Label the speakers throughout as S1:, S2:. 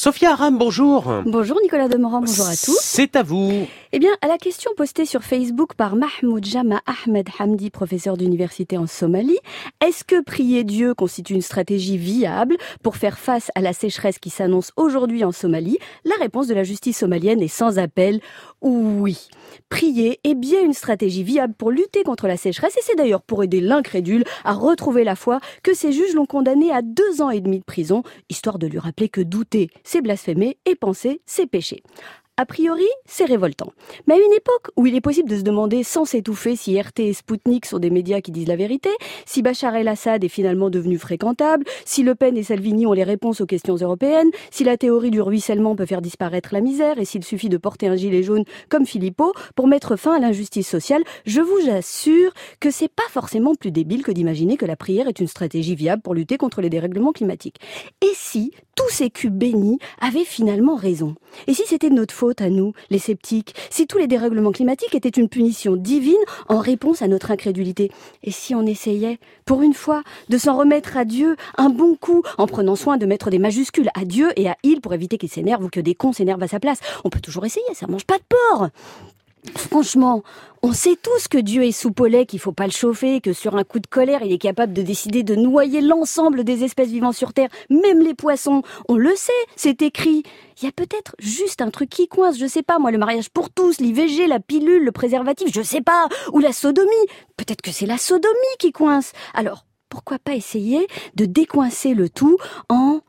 S1: Sophia Aram, bonjour.
S2: Bonjour Nicolas Demorand, bonjour à tous.
S1: C'est à vous.
S2: Eh bien, à la question postée sur Facebook par Mahmoud Jama Ahmed Hamdi, professeur d'université en Somalie, est-ce que prier Dieu constitue une stratégie viable pour faire face à la sécheresse qui s'annonce aujourd'hui en Somalie? La réponse de la justice somalienne est sans appel oui. Prier est bien une stratégie viable pour lutter contre la sécheresse et c'est d'ailleurs pour aider l'incrédule à retrouver la foi que ces juges l'ont condamné à deux ans et demi de prison, histoire de lui rappeler que douter, c'est blasphémer et penser, c'est pécher. A priori, c'est révoltant. Mais à une époque où il est possible de se demander sans s'étouffer si RT et Spoutnik sont des médias qui disent la vérité, si Bachar el-Assad est finalement devenu fréquentable, si Le Pen et Salvini ont les réponses aux questions européennes, si la théorie du ruissellement peut faire disparaître la misère et s'il suffit de porter un gilet jaune comme Philippot pour mettre fin à l'injustice sociale, je vous assure que c'est pas forcément plus débile que d'imaginer que la prière est une stratégie viable pour lutter contre les dérèglements climatiques. Et si tous ces culs bénis avaient finalement raison Et si c'était notre faute à nous, les sceptiques, si tous les dérèglements climatiques étaient une punition divine en réponse à notre incrédulité. Et si on essayait, pour une fois, de s'en remettre à Dieu un bon coup, en prenant soin de mettre des majuscules à Dieu et à il pour éviter qu'il s'énerve ou que des cons s'énervent à sa place? On peut toujours essayer, ça mange pas de porc. Franchement, on sait tous que Dieu est soupolé, qu'il faut pas le chauffer, que sur un coup de colère, il est capable de décider de noyer l'ensemble des espèces vivant sur Terre, même les poissons. On le sait, c'est écrit. Il y a peut-être juste un truc qui coince, je sais pas, moi, le mariage pour tous, l'IVG, la pilule, le préservatif, je sais pas, ou la sodomie. Peut-être que c'est la sodomie qui coince. Alors, pourquoi pas essayer de décoincer le tout en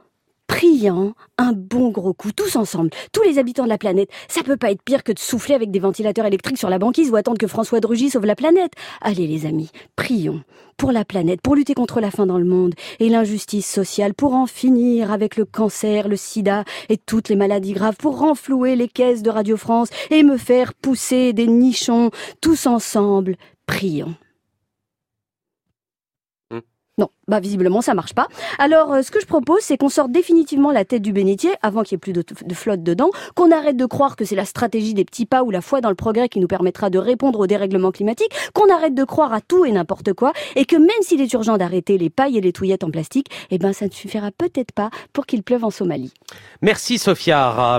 S2: priant un bon gros coup, tous ensemble, tous les habitants de la planète. Ça peut pas être pire que de souffler avec des ventilateurs électriques sur la banquise ou attendre que François Drugy sauve la planète. Allez les amis, prions pour la planète, pour lutter contre la faim dans le monde et l'injustice sociale, pour en finir avec le cancer, le sida et toutes les maladies graves, pour renflouer les caisses de Radio France et me faire pousser des nichons, tous ensemble, prions. Non, bah visiblement ça marche pas. Alors euh, ce que je propose, c'est qu'on sorte définitivement la tête du bénitier avant qu'il y ait plus de, flotte dedans, qu'on arrête de croire que c'est la stratégie des petits pas ou la foi dans le progrès qui nous permettra de répondre au dérèglement climatique, qu'on arrête de croire à tout et n'importe quoi, et que même s'il est urgent d'arrêter les pailles et les touillettes en plastique, eh ben ça ne suffira peut-être pas pour qu'il pleuve en Somalie.
S1: Merci Sophia